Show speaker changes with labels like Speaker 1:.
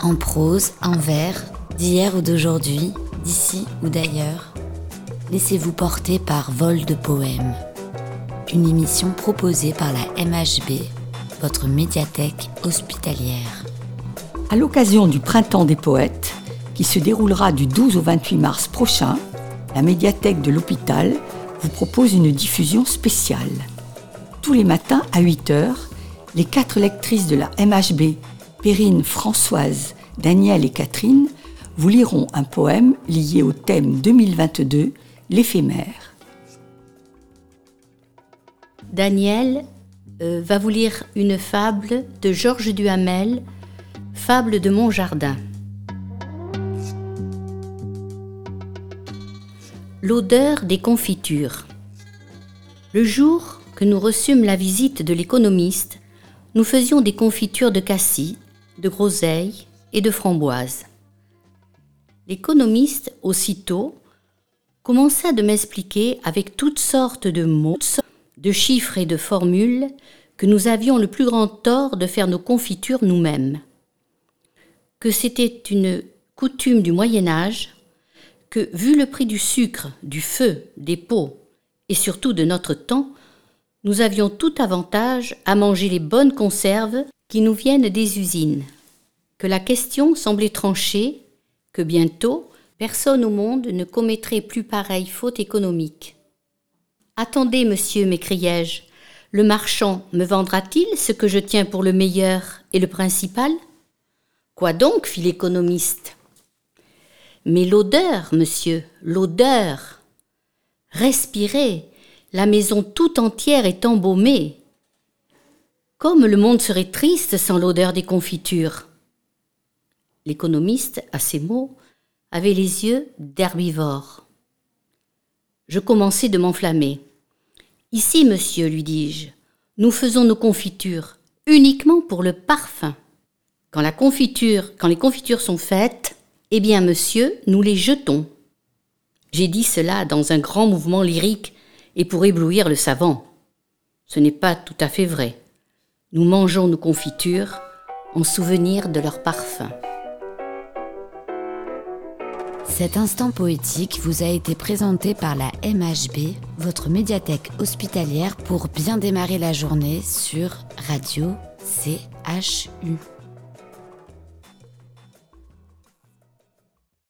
Speaker 1: En prose, en vers, d'hier ou d'aujourd'hui, d'ici ou d'ailleurs, laissez-vous porter par Vol de Poèmes, une émission proposée par la MHB, votre médiathèque hospitalière.
Speaker 2: À l'occasion du Printemps des Poètes, qui se déroulera du 12 au 28 mars prochain, la médiathèque de l'hôpital vous propose une diffusion spéciale. Tous les matins à 8 h les quatre lectrices de la MHB Perrine, Françoise, Danielle et Catherine vous liront un poème lié au thème 2022, l'éphémère.
Speaker 3: Danielle euh, va vous lire une fable de Georges Duhamel, Fable de mon jardin. L'odeur des confitures. Le jour que nous reçûmes la visite de l'économiste, nous faisions des confitures de cassis, de groseilles et de framboises. L'économiste, aussitôt, commença de m'expliquer avec toutes sortes de mots, de chiffres et de formules que nous avions le plus grand tort de faire nos confitures nous-mêmes, que c'était une coutume du Moyen Âge, que, vu le prix du sucre, du feu, des pots, et surtout de notre temps, nous avions tout avantage à manger les bonnes conserves qui nous viennent des usines, que la question semblait tranchée, que bientôt personne au monde ne commettrait plus pareille faute économique. Attendez, monsieur, m'écriai-je, le marchand me vendra-t-il ce que je tiens pour le meilleur et le principal? Quoi donc fit l'économiste? Mais l'odeur, monsieur, l'odeur. Respirez, la maison tout entière est embaumée. Comme le monde serait triste sans l'odeur des confitures. L'économiste, à ces mots, avait les yeux d'herbivore. Je commençai de m'enflammer. Ici, monsieur, lui dis-je, nous faisons nos confitures uniquement pour le parfum. Quand la confiture, quand les confitures sont faites, eh bien, monsieur, nous les jetons. J'ai dit cela dans un grand mouvement lyrique et pour éblouir le savant. Ce n'est pas tout à fait vrai. Nous mangeons nos confitures en souvenir de leur parfum.
Speaker 1: Cet instant poétique vous a été présenté par la MHB, votre médiathèque hospitalière pour bien démarrer la journée sur Radio CHU.